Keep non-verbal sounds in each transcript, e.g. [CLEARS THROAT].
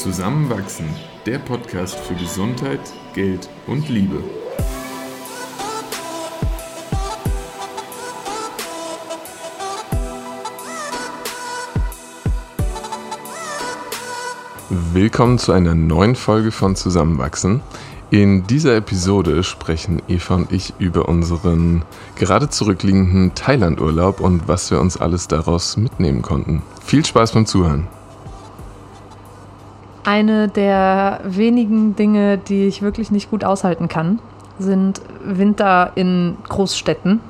Zusammenwachsen, der Podcast für Gesundheit, Geld und Liebe. Willkommen zu einer neuen Folge von Zusammenwachsen. In dieser Episode sprechen Eva und ich über unseren gerade zurückliegenden Thailand-Urlaub und was wir uns alles daraus mitnehmen konnten. Viel Spaß beim Zuhören. Eine der wenigen Dinge, die ich wirklich nicht gut aushalten kann, sind Winter in Großstädten.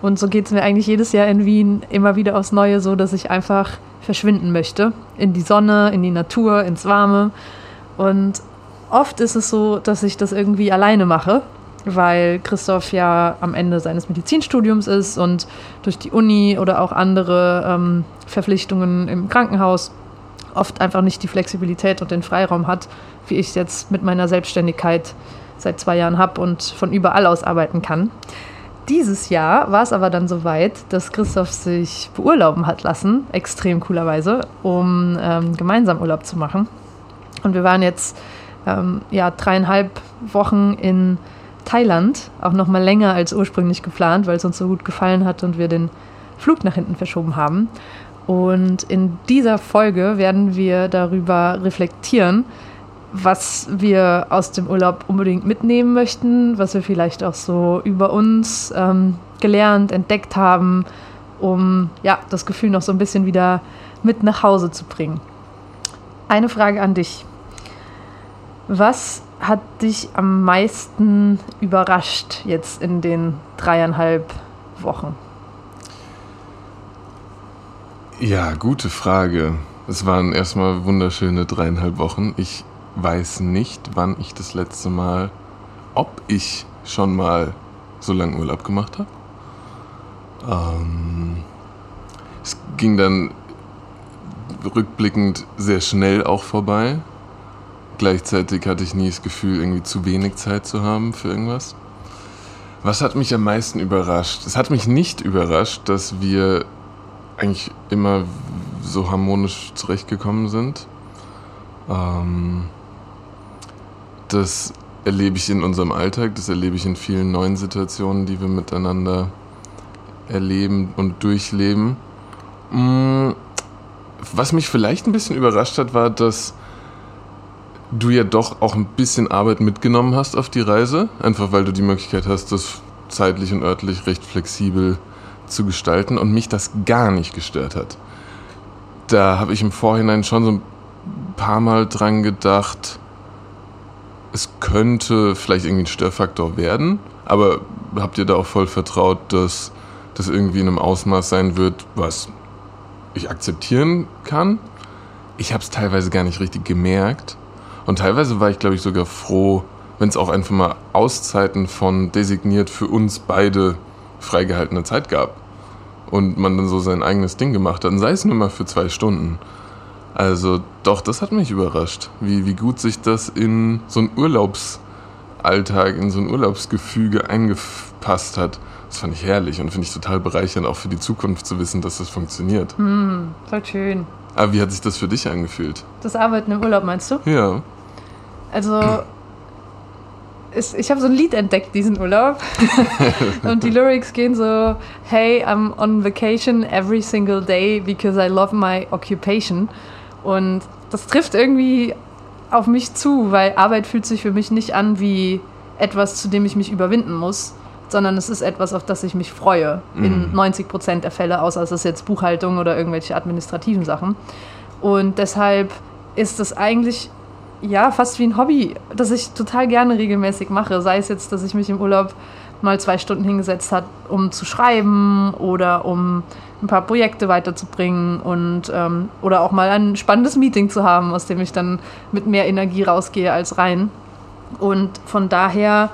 Und so geht es mir eigentlich jedes Jahr in Wien immer wieder aufs Neue so, dass ich einfach verschwinden möchte. In die Sonne, in die Natur, ins Warme. Und oft ist es so, dass ich das irgendwie alleine mache, weil Christoph ja am Ende seines Medizinstudiums ist und durch die Uni oder auch andere ähm, Verpflichtungen im Krankenhaus oft einfach nicht die Flexibilität und den Freiraum hat, wie ich es jetzt mit meiner Selbstständigkeit seit zwei Jahren habe und von überall aus arbeiten kann. Dieses Jahr war es aber dann so weit, dass Christoph sich beurlauben hat lassen, extrem coolerweise, um ähm, gemeinsam Urlaub zu machen. Und wir waren jetzt ähm, ja, dreieinhalb Wochen in Thailand, auch noch mal länger als ursprünglich geplant, weil es uns so gut gefallen hat und wir den Flug nach hinten verschoben haben. Und in dieser Folge werden wir darüber reflektieren, was wir aus dem Urlaub unbedingt mitnehmen möchten, was wir vielleicht auch so über uns ähm, gelernt, entdeckt haben, um ja, das Gefühl noch so ein bisschen wieder mit nach Hause zu bringen. Eine Frage an dich. Was hat dich am meisten überrascht jetzt in den dreieinhalb Wochen? Ja, gute Frage. Es waren erstmal wunderschöne dreieinhalb Wochen. Ich weiß nicht, wann ich das letzte Mal, ob ich schon mal so lange Urlaub gemacht habe. Ähm, es ging dann rückblickend sehr schnell auch vorbei. Gleichzeitig hatte ich nie das Gefühl, irgendwie zu wenig Zeit zu haben für irgendwas. Was hat mich am meisten überrascht? Es hat mich nicht überrascht, dass wir eigentlich immer so harmonisch zurechtgekommen sind. Ähm, das erlebe ich in unserem Alltag, das erlebe ich in vielen neuen Situationen, die wir miteinander erleben und durchleben. Mm, was mich vielleicht ein bisschen überrascht hat, war, dass du ja doch auch ein bisschen Arbeit mitgenommen hast auf die Reise, einfach weil du die Möglichkeit hast, das zeitlich und örtlich recht flexibel zu gestalten und mich das gar nicht gestört hat. Da habe ich im Vorhinein schon so ein paar Mal dran gedacht, es könnte vielleicht irgendwie ein Störfaktor werden, aber habt ihr da auch voll vertraut, dass das irgendwie in einem Ausmaß sein wird, was ich akzeptieren kann? Ich habe es teilweise gar nicht richtig gemerkt und teilweise war ich, glaube ich, sogar froh, wenn es auch einfach mal Auszeiten von designiert für uns beide freigehaltene Zeit gab. Und man dann so sein eigenes Ding gemacht hat. Und sei es nur mal für zwei Stunden. Also doch, das hat mich überrascht, wie, wie gut sich das in so einen Urlaubsalltag, in so ein Urlaubsgefüge eingepasst hat. Das fand ich herrlich und finde ich total bereichernd, auch für die Zukunft zu wissen, dass das funktioniert. Hm, voll schön. Aber wie hat sich das für dich angefühlt? Das Arbeiten im Urlaub meinst du? Ja. Also, ist, ich habe so ein Lied entdeckt diesen Urlaub. [LAUGHS] und die Lyrics gehen so: Hey, I'm on vacation every single day because I love my occupation. Und das trifft irgendwie auf mich zu, weil Arbeit fühlt sich für mich nicht an wie etwas, zu dem ich mich überwinden muss, sondern es ist etwas, auf das ich mich freue. In Mhm. 90 Prozent der Fälle, außer es ist jetzt Buchhaltung oder irgendwelche administrativen Sachen. Und deshalb ist es eigentlich ja fast wie ein Hobby, das ich total gerne regelmäßig mache. Sei es jetzt, dass ich mich im Urlaub mal zwei Stunden hingesetzt habe, um zu schreiben oder um ein paar Projekte weiterzubringen und ähm, oder auch mal ein spannendes Meeting zu haben, aus dem ich dann mit mehr Energie rausgehe als rein. Und von daher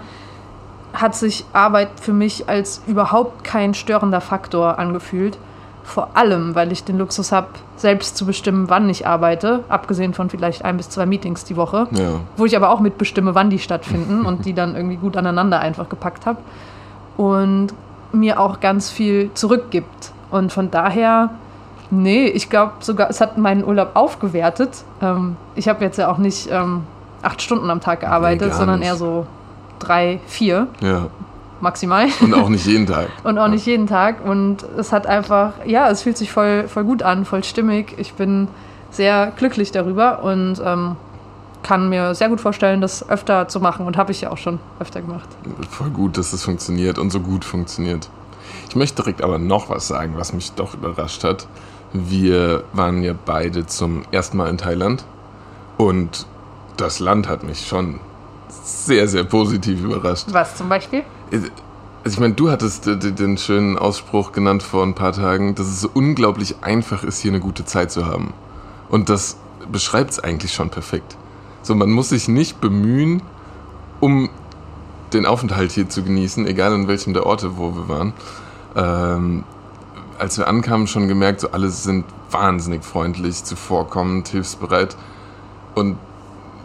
hat sich Arbeit für mich als überhaupt kein störender Faktor angefühlt. Vor allem, weil ich den Luxus habe, selbst zu bestimmen, wann ich arbeite, abgesehen von vielleicht ein bis zwei Meetings die Woche, Ja. wo ich aber auch mitbestimme, wann die stattfinden und die dann irgendwie gut aneinander einfach gepackt habe. Und mir auch ganz viel zurückgibt. Und von daher Nee, ich glaube sogar, es hat meinen Urlaub aufgewertet. Ähm, ich habe jetzt ja auch nicht ähm, acht Stunden am Tag gearbeitet, Nee, sondern nicht. eher so drei, vier Ja. Maximal. Und auch nicht jeden Tag. [LAUGHS] Und auch nicht jeden Tag. Und es hat einfach, ja, es fühlt sich voll, voll gut an, voll stimmig. Ich bin sehr glücklich darüber und ähm, kann mir sehr gut vorstellen, das öfter zu machen. Und habe ich ja auch schon öfter gemacht. Voll gut, dass es funktioniert und so gut funktioniert. Ich möchte direkt aber noch was sagen, was mich doch überrascht hat. Wir waren ja beide zum ersten Mal in Thailand und das Land hat mich schon sehr, sehr positiv überrascht. Was zum Beispiel? Also ich meine, du hattest äh, den schönen Ausspruch genannt vor ein paar Tagen, dass es so unglaublich einfach ist, hier eine gute Zeit zu haben. Und das beschreibt es eigentlich schon perfekt. So, man muss sich nicht bemühen, um den Aufenthalt hier zu genießen, egal in welchem der Orte, wo wir waren. Ähm, als wir ankamen, schon gemerkt, so alle sind wahnsinnig freundlich, zuvorkommend, hilfsbereit. Und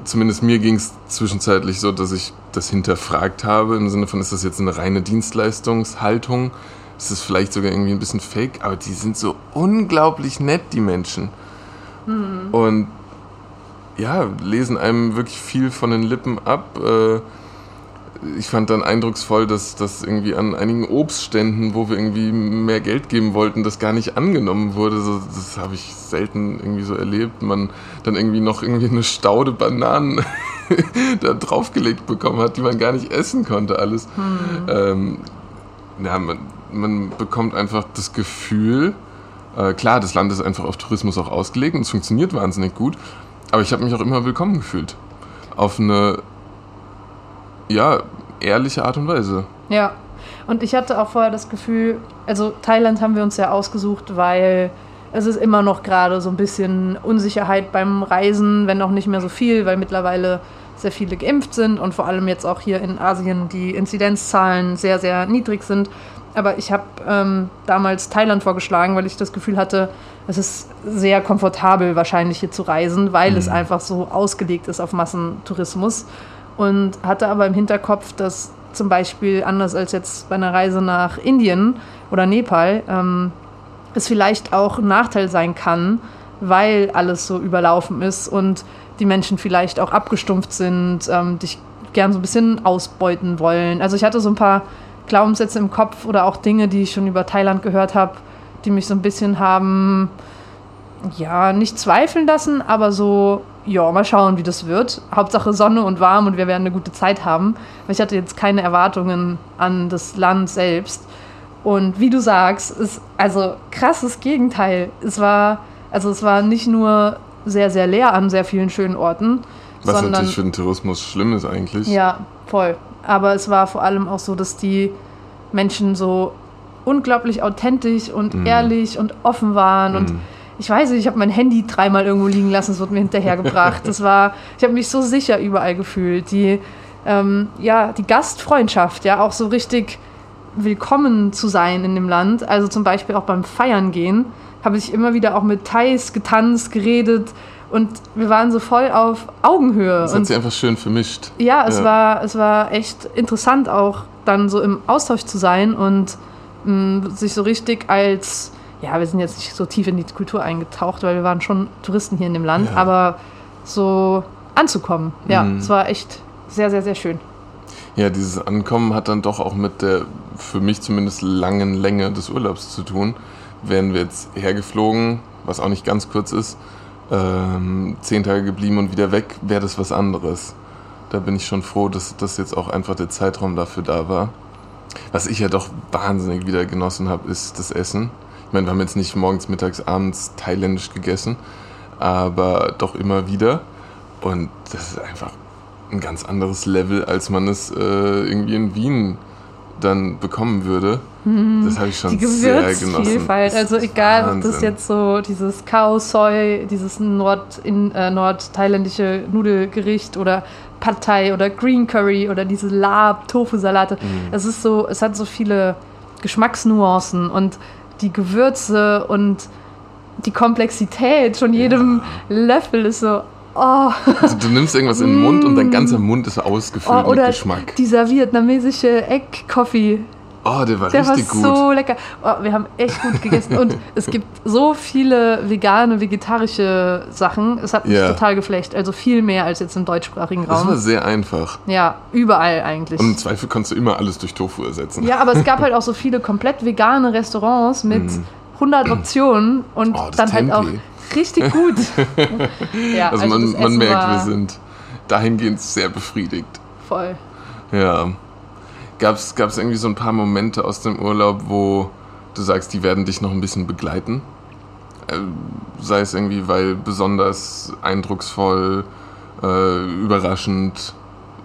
zumindest mir ging es zwischenzeitlich so, dass ich das hinterfragt habe, im Sinne von, ist das jetzt eine reine Dienstleistungshaltung? Ist das vielleicht sogar irgendwie ein bisschen fake? Aber die sind so unglaublich nett, die Menschen. Und ja, lesen einem wirklich viel von den Lippen ab. Äh, ich fand dann eindrucksvoll, dass das irgendwie an einigen Obstständen, wo wir irgendwie mehr Geld geben wollten, das gar nicht angenommen wurde. So, das habe ich selten irgendwie so erlebt. Man dann irgendwie noch irgendwie eine Staude Bananen [LAUGHS] da draufgelegt bekommen hat, die man gar nicht essen konnte, alles. Ähm, ja, man, man bekommt einfach das Gefühl, äh, klar, das Land ist einfach auf Tourismus auch ausgelegt und es funktioniert wahnsinnig gut, aber ich habe mich auch immer willkommen gefühlt. Auf eine, ja, ehrliche Art und Weise. Ja, und ich hatte auch vorher das Gefühl, also Thailand haben wir uns ja ausgesucht, weil es ist immer noch gerade so ein bisschen Unsicherheit beim Reisen, wenn auch nicht mehr so viel, weil mittlerweile sehr viele geimpft sind und vor allem jetzt auch hier in Asien die Inzidenzzahlen sehr, sehr niedrig sind. Aber ich habe ähm, damals Thailand vorgeschlagen, weil ich das Gefühl hatte, es ist sehr komfortabel wahrscheinlich hier zu reisen, weil es einfach so ausgelegt ist auf Massentourismus. Und hatte aber im Hinterkopf, dass zum Beispiel anders als jetzt bei einer Reise nach Indien oder Nepal, ähm, es vielleicht auch ein Nachteil sein kann, weil alles so überlaufen ist und die Menschen vielleicht auch abgestumpft sind, ähm, dich gern so ein bisschen ausbeuten wollen. Also ich hatte so ein paar Glaubenssätze im Kopf oder auch Dinge, die ich schon über Thailand gehört habe, die mich so ein bisschen haben, ja, nicht zweifeln lassen, aber so, ja, mal schauen, wie das wird. Hauptsache Sonne und warm und wir werden eine gute Zeit haben. Weil ich hatte jetzt keine Erwartungen an das Land selbst. Und wie du sagst, ist also krasses Gegenteil. Es war, also es war nicht nur sehr, sehr leer an sehr vielen schönen Orten, Was sondern natürlich für den Tourismus schlimm ist eigentlich. ja, voll. Aber es war vor allem auch so, dass die Menschen so unglaublich authentisch und Mhm. ehrlich und offen waren. Und Mhm. Ich weiß nicht, ich habe mein Handy dreimal irgendwo liegen lassen, es wurde mir hinterhergebracht. [LAUGHS] Das war, ich habe mich so sicher überall gefühlt. Die, ähm, ja, die Gastfreundschaft, ja, auch so richtig willkommen zu sein in dem Land. Also zum Beispiel auch beim Feiern gehen, habe ich immer wieder auch mit Thais getanzt, geredet und wir waren so voll auf Augenhöhe. Das und hat sich einfach schön vermischt. ja, es, Ja. War, es war echt interessant auch dann so im Austausch zu sein und mh, sich so richtig als, ja, wir sind jetzt nicht so tief in die Kultur eingetaucht, weil wir waren schon Touristen hier in dem Land, Ja. aber so anzukommen, ja, Mhm. es war echt sehr, sehr, sehr schön. Ja, dieses Ankommen hat dann doch auch mit der, für mich zumindest, langen Länge des Urlaubs zu tun. Wären wir jetzt hergeflogen, was auch nicht ganz kurz ist, ähm, zehn Tage geblieben und wieder weg, wäre das was anderes. Da bin ich schon froh, dass das jetzt auch einfach der Zeitraum dafür da war. Was ich ja doch wahnsinnig wieder genossen habe, ist das Essen. Ich meine, wir haben jetzt nicht morgens, mittags, abends thailändisch gegessen, aber doch immer wieder. Und das ist einfach ein ganz anderes Level, als man es äh, irgendwie in Wien dann bekommen würde. Das habe ich schon Mhm. Die sehr genossen. Gewürzvielfalt, Das also egal, ob das Wahnsinn. jetzt so dieses Khao Soi, dieses Nord in, äh, nordthailändische Nudelgericht oder Pad Thai oder Green Curry oder diese Lab Tofu Salate. Mhm. Es ist so, es hat so viele Geschmacksnuancen und die Gewürze und die Komplexität von jedem Löffel ist so oh, Also du nimmst irgendwas in den Mund und dein ganzer Mund ist ausgefüllt oh mit Geschmack. dieser vietnamesische Egg Coffee Oh, der war Der war richtig gut. so lecker. Oh, wir haben echt gut gegessen. Und [LAUGHS] es gibt so viele vegane, vegetarische Sachen. Es hat mich Ja. total geflecht. Also viel mehr als jetzt im deutschsprachigen das war Raum. sehr einfach. Ja, überall eigentlich. Und im Zweifel konntest du immer alles durch Tofu ersetzen. Ja, aber es gab halt auch so [LAUGHS] viele komplett vegane Restaurants mit 100 Optionen und Mhm. Oh, dann halt auch richtig gut. [LAUGHS] ja, Also, man, das man Essen merkt, war wir sind dahingehend sehr befriedigt. voll. Ja. Gab es irgendwie so ein paar Momente aus dem Urlaub, wo du sagst, die werden dich noch ein bisschen begleiten? Äh, sei es irgendwie, weil besonders eindrucksvoll, äh, überraschend,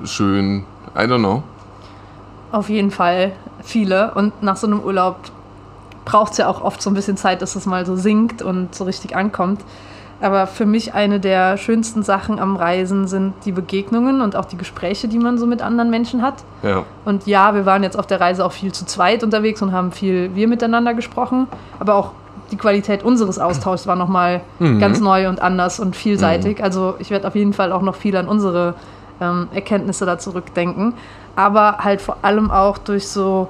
schön, I don't know. Auf jeden Fall viele. Und nach so einem Urlaub braucht es ja auch oft so ein bisschen Zeit, dass es mal so sinkt und so richtig ankommt. Aber für mich eine der schönsten Sachen am Reisen sind die Begegnungen und auch die Gespräche, die man so mit anderen Menschen hat. Ja. Und ja, wir waren jetzt auf der Reise auch viel zu zweit unterwegs und haben viel wir miteinander gesprochen. Aber auch die Qualität unseres Austauschs war nochmal Mhm. ganz neu und anders und vielseitig. Also ich werde auf jeden Fall auch noch viel an unsere ähm, Erkenntnisse da zurückdenken. Aber halt vor allem auch durch so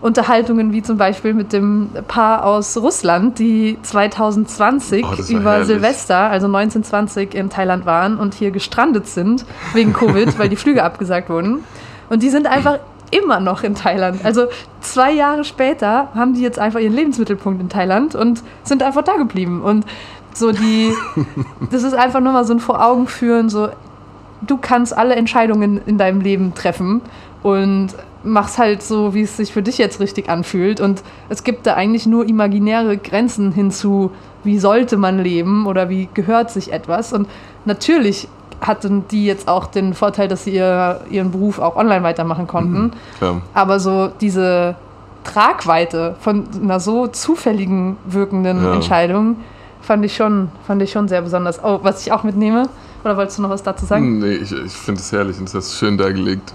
Unterhaltungen wie zum Beispiel mit dem Paar aus Russland, die 2020 Oh, über herrlich. Silvester, also 1920 in Thailand waren und hier gestrandet sind wegen Covid, weil die Flüge [LAUGHS] abgesagt wurden. Und die sind einfach immer noch in Thailand. Also zwei Jahre später haben die jetzt einfach ihren Lebensmittelpunkt in Thailand und sind einfach da geblieben. Und so die, [LAUGHS] das ist einfach nur mal so ein vor Augen führen, so du kannst alle Entscheidungen in deinem Leben treffen und mach's halt so, wie es sich für dich jetzt richtig anfühlt. Und es gibt da eigentlich nur imaginäre Grenzen hinzu, wie sollte man leben oder wie gehört sich etwas. Und natürlich hatten die jetzt auch den Vorteil, dass sie ihr, ihren Beruf auch online weitermachen konnten. Klar. Aber so diese Tragweite von einer so zufälligen wirkenden Ja. Entscheidung fand ich schon, fand ich schon sehr besonders. Oh, was ich auch mitnehme, oder wolltest du noch was dazu sagen? Nee, ich, ich finde es herrlich und hast du schön dargelegt.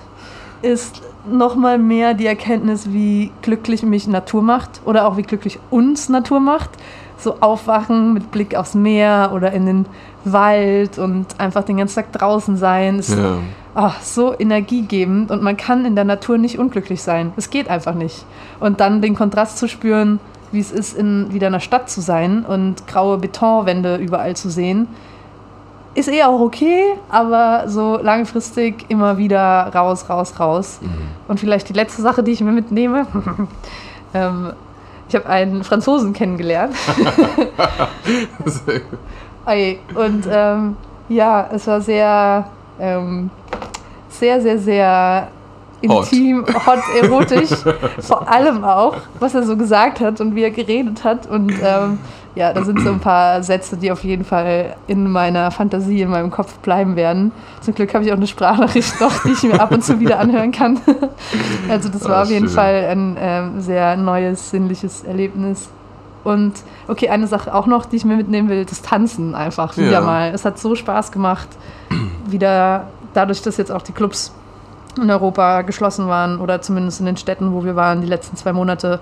Ist nochmal mehr die Erkenntnis, wie glücklich mich Natur macht oder auch wie glücklich uns Natur macht. So aufwachen mit Blick aufs Meer oder in den Wald und einfach den ganzen Tag draußen sein. Ist Ja. ah, so energiegebend und man kann in der Natur nicht unglücklich sein. Es geht einfach nicht. Und dann den Kontrast zu spüren, wie es ist, in wieder einer Stadt zu sein und graue Betonwände überall zu sehen, ist eh auch okay, aber so langfristig immer wieder raus, raus, raus. Und vielleicht die letzte Sache, die ich mir mitnehme. [LAUGHS] ähm, ich habe einen Franzosen kennengelernt. [LAUGHS] Und ähm, ja, es war sehr, ähm, sehr, sehr, sehr Hot. intim, hot, erotisch. [LAUGHS] Vor allem auch, was er so gesagt hat und wie er geredet hat. Und ähm, ja, da sind so ein paar Sätze, die auf jeden Fall in meiner Fantasie, in meinem Kopf bleiben werden. Zum Glück habe ich auch eine Sprachnachricht noch, die ich mir ab und zu wieder anhören kann. [LAUGHS] also das war Ah, auf jeden schön. Fall ein ähm, sehr neues, sinnliches Erlebnis. Und okay, eine Sache auch noch, die ich mir mitnehmen will, das Tanzen einfach wieder Ja. mal. Es hat so Spaß gemacht, [CLEARS THROAT] wieder dadurch, dass jetzt auch die Clubs in Europa geschlossen waren oder zumindest in den Städten, wo wir waren, die letzten zwei Monate,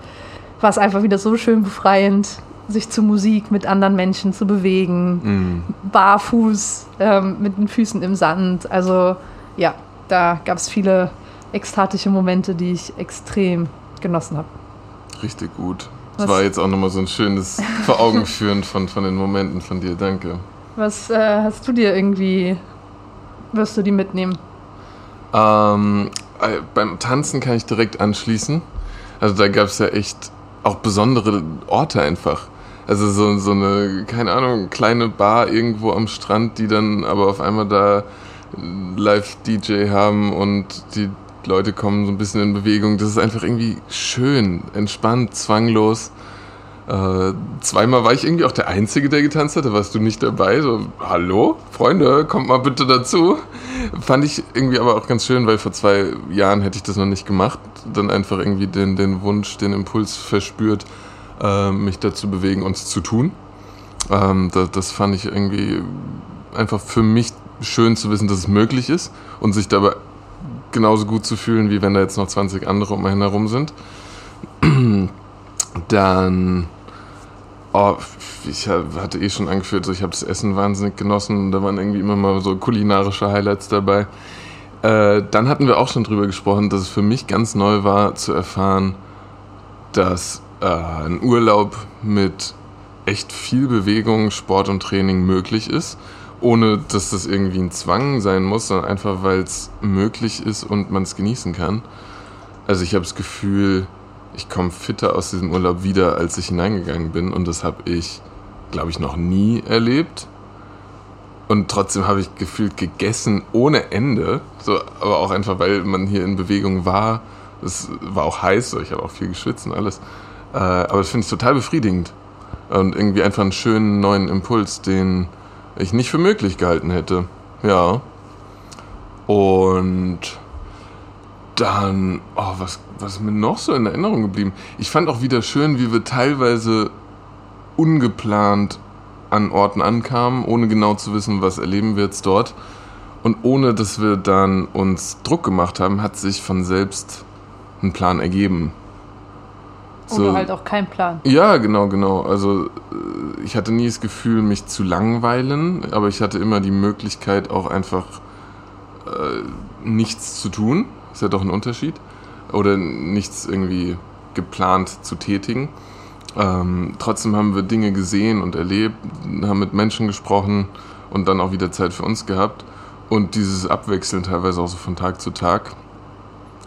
war es einfach wieder so schön befreiend, sich zu Musik mit anderen Menschen zu bewegen, Mhm. barfuß, ähm, mit den Füßen im Sand. Also ja, da gab es viele ekstatische Momente, die ich extrem genossen habe. Richtig gut. Das war jetzt auch nochmal so ein schönes [LAUGHS] Vor Augen führen von, von den Momenten von dir. Danke. Was äh, hast du dir irgendwie, wirst du die mitnehmen? Ähm, äh, beim Tanzen kann ich direkt anschließen. Also da gab es ja echt auch besondere Orte einfach. Also so, so eine, keine Ahnung, kleine Bar irgendwo am Strand, die dann aber auf einmal da Live-DJ haben und die Leute kommen so ein bisschen in Bewegung. Das ist einfach irgendwie schön, entspannt, zwanglos. Äh, zweimal war ich irgendwie auch der Einzige, der getanzt hat. Da warst du nicht dabei. So, hallo, Freunde, kommt mal bitte dazu. Fand ich irgendwie aber auch ganz schön, weil vor zwei Jahren hätte ich das noch nicht gemacht. Dann einfach irgendwie den, den Wunsch, den Impuls verspürt, äh, mich dazu bewegen und es zu tun. Ähm, das, das fand ich irgendwie einfach für mich schön zu wissen, dass es möglich ist und sich dabei genauso gut zu fühlen, wie wenn da jetzt noch 20 andere um einen herum sind. [CLEARS THROAT] Dann, oh, ich hatte eh schon angeführt, so ich habe das Essen wahnsinnig genossen da waren irgendwie immer mal so kulinarische Highlights dabei. Äh, dann hatten wir auch schon drüber gesprochen, dass es für mich ganz neu war zu erfahren, dass äh, ein Urlaub mit echt viel Bewegung, Sport und Training möglich ist, ohne dass das irgendwie ein Zwang sein muss, sondern einfach weil es möglich ist und man es genießen kann. Also ich habe das Gefühl, ich komme fitter aus diesem Urlaub wieder, als ich hineingegangen bin und das habe ich, glaube ich, noch nie erlebt. Und trotzdem habe ich gefühlt gegessen ohne Ende. So, aber auch einfach, weil man hier in Bewegung war. Es war auch heiß, so, ich habe auch viel geschwitzt und alles. Äh, aber das finde ich total befriedigend. Und irgendwie einfach einen schönen neuen Impuls, den ich nicht für möglich gehalten hätte. Ja. Und dann, oh, was, was ist mir noch so in Erinnerung geblieben? Ich fand auch wieder schön, wie wir teilweise ungeplant an Orten ankamen, ohne genau zu wissen, was erleben wir jetzt dort. Und ohne dass wir dann uns Druck gemacht haben, hat sich von selbst ein Plan ergeben. So, Oder halt auch kein Plan. Ja, genau, genau. Also äh, ich hatte nie das Gefühl, mich zu langweilen, aber ich hatte immer die Möglichkeit, auch einfach äh, nichts zu tun. Ist ja doch ein Unterschied. Oder nichts irgendwie geplant zu tätigen. Ähm, trotzdem haben wir Dinge gesehen und erlebt, haben mit Menschen gesprochen und dann auch wieder Zeit für uns gehabt. Und dieses Abwechseln teilweise auch so von Tag zu Tag,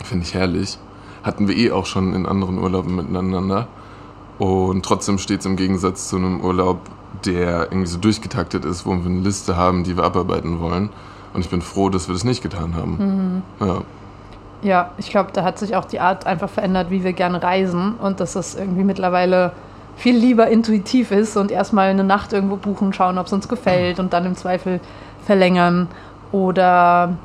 finde ich herrlich. Hatten wir eh auch schon in anderen Urlauben miteinander. Und trotzdem steht es im Gegensatz zu einem Urlaub, der irgendwie so durchgetaktet ist, wo wir eine Liste haben, die wir abarbeiten wollen. Und ich bin froh, dass wir das nicht getan haben. Mhm. Ja. Ja, ich glaube, da hat sich auch die Art einfach verändert, wie wir gerne reisen und dass das irgendwie mittlerweile viel lieber intuitiv ist und erstmal eine Nacht irgendwo buchen, schauen, ob es uns gefällt und dann im Zweifel verlängern oder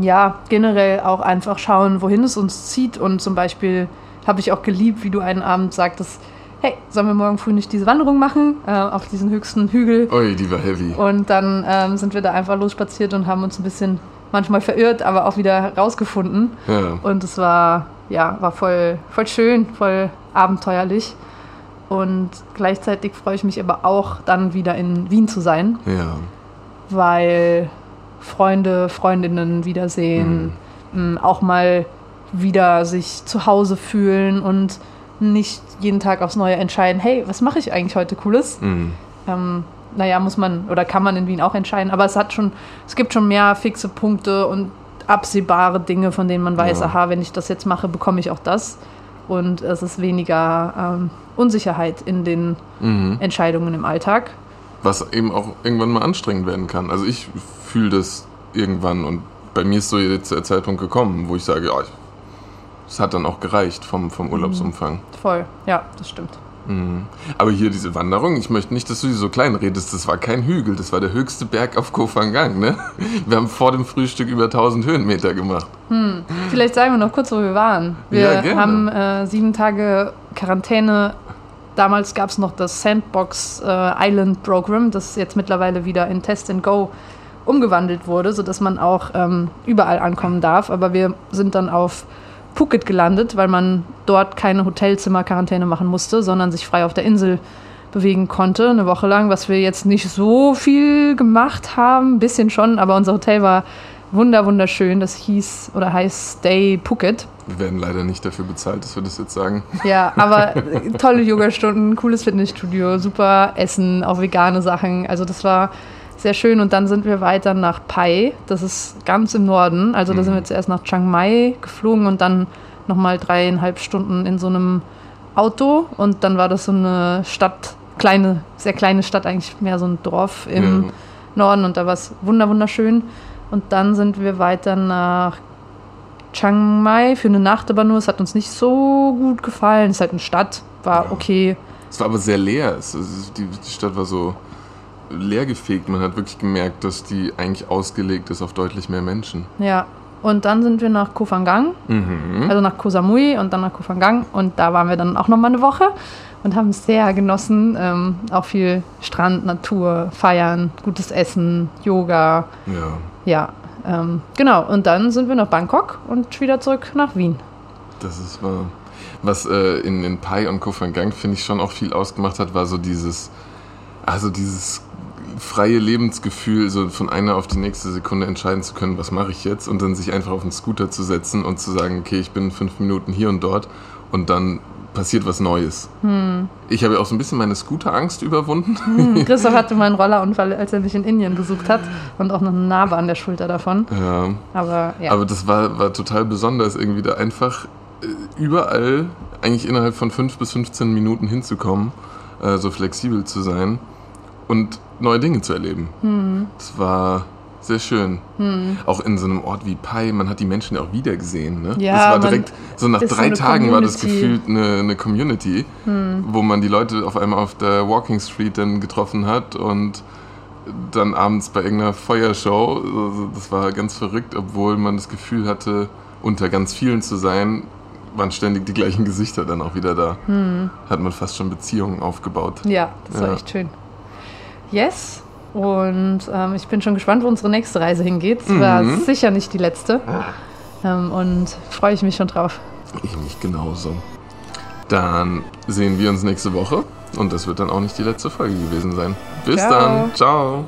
ja, generell auch einfach schauen, wohin es uns zieht und zum Beispiel habe ich auch geliebt, wie du einen Abend sagtest, hey, sollen wir morgen früh nicht diese Wanderung machen äh, auf diesen höchsten Hügel? Ui, die war heavy. Und dann ähm, sind wir da einfach losspaziert und haben uns ein bisschen manchmal verirrt, aber auch wieder rausgefunden. Ja. Und es war, ja, war voll, voll schön, voll abenteuerlich. Und gleichzeitig freue ich mich aber auch, dann wieder in Wien zu sein. Ja. Weil Freunde, Freundinnen wiedersehen, mhm. auch mal wieder sich zu Hause fühlen und nicht jeden Tag aufs Neue entscheiden, hey, was mache ich eigentlich heute Cooles? Mhm. Ähm, naja, muss man oder kann man in Wien auch entscheiden, aber es hat schon, es gibt schon mehr fixe Punkte und absehbare Dinge, von denen man weiß, ja. aha, wenn ich das jetzt mache, bekomme ich auch das. Und es ist weniger ähm, Unsicherheit in den mhm. Entscheidungen im Alltag. Was eben auch irgendwann mal anstrengend werden kann. Also ich fühle das irgendwann und bei mir ist so jetzt der Zeitpunkt gekommen, wo ich sage, ja, es hat dann auch gereicht vom, vom mhm. Urlaubsumfang. Voll, ja, das stimmt. Mhm. Aber hier diese Wanderung, ich möchte nicht, dass du sie so klein redest. Das war kein Hügel, das war der höchste Berg auf Kofangang. Ne? Wir haben vor dem Frühstück über 1000 Höhenmeter gemacht. Hm. Vielleicht sagen wir noch kurz, wo wir waren. Wir ja, haben äh, sieben Tage Quarantäne. Damals gab es noch das Sandbox äh, Island Program, das jetzt mittlerweile wieder in Test and Go umgewandelt wurde, sodass man auch ähm, überall ankommen darf. Aber wir sind dann auf Phuket gelandet, weil man dort keine Hotelzimmer-Quarantäne machen musste, sondern sich frei auf der Insel bewegen konnte, eine Woche lang, was wir jetzt nicht so viel gemacht haben, ein bisschen schon, aber unser Hotel war wunder wunderschön. Das hieß oder heißt Stay Phuket. Wir werden leider nicht dafür bezahlt, dass wir das jetzt sagen. Ja, aber [LAUGHS] tolle Yogastunden, cooles Fitnessstudio, super Essen, auch vegane Sachen. Also das war sehr schön. Und dann sind wir weiter nach Pai, das ist ganz im Norden. Also da sind wir mhm. zuerst nach Chiang Mai geflogen und dann nochmal dreieinhalb Stunden in so einem Auto. Und dann war das so eine Stadt, kleine, sehr kleine Stadt, eigentlich mehr so ein Dorf im ja. Norden. Und da war es wunderschön. Und dann sind wir weiter nach Chiang Mai für eine Nacht, aber nur, es hat uns nicht so gut gefallen. Es ist halt eine Stadt, war okay. Es war aber sehr leer. Es, die, die Stadt war so leergefegt. Man hat wirklich gemerkt, dass die eigentlich ausgelegt ist auf deutlich mehr Menschen. Ja. Und dann sind wir nach Kofangang, mhm. also nach Koh Samui und dann nach Kofangang. Und da waren wir dann auch nochmal eine Woche und haben es sehr genossen. Ähm, auch viel Strand, Natur, Feiern, gutes Essen, Yoga. Ja. Ja, ähm, genau. Und dann sind wir nach Bangkok und wieder zurück nach Wien. Das ist wahr. Was äh, in, in Pai und Kofangang, finde ich, schon auch viel ausgemacht hat, war so dieses, also dieses freie Lebensgefühl, so von einer auf die nächste Sekunde entscheiden zu können, was mache ich jetzt und dann sich einfach auf den Scooter zu setzen und zu sagen, okay, ich bin fünf Minuten hier und dort und dann passiert was Neues. Ich habe ja auch so ein bisschen meine Scooter-Angst überwunden. Hm, [LAUGHS] Christoph hatte mal einen Rollerunfall, als er mich in Indien besucht hat und auch noch eine Narbe an der Schulter davon. Ja. Aber ja. Aber das war, war total besonders, irgendwie da einfach äh, überall, eigentlich innerhalb von 5 bis 15 Minuten hinzukommen, äh, so flexibel zu sein und neue Dinge zu erleben. Hm. Das war sehr schön. Auch in so einem Ort wie Pai, man hat die Menschen ja auch wieder gesehen. Ne? Ja, das war direkt, so nach so drei eine Tagen war das Community. Hm. gefühlt eine, eine Community, wo man die Leute auf einmal auf der Walking Street dann getroffen hat und dann abends bei irgendeiner Feuershow. Also das war ganz verrückt, obwohl man das Gefühl hatte, unter ganz vielen zu sein, waren ständig die gleichen Gesichter dann auch wieder da. Hat man fast schon Beziehungen aufgebaut. Ja, das war Ja. echt schön. Yes. Und ähm, ich bin schon gespannt, wo unsere nächste Reise hingeht. Es war Mhm. sicher nicht die letzte. Ähm, und freue ich mich schon drauf. Ich mich genauso. Dann sehen wir uns nächste Woche und das wird dann auch nicht die letzte Folge gewesen sein. Bis Ciao. dann. Ciao.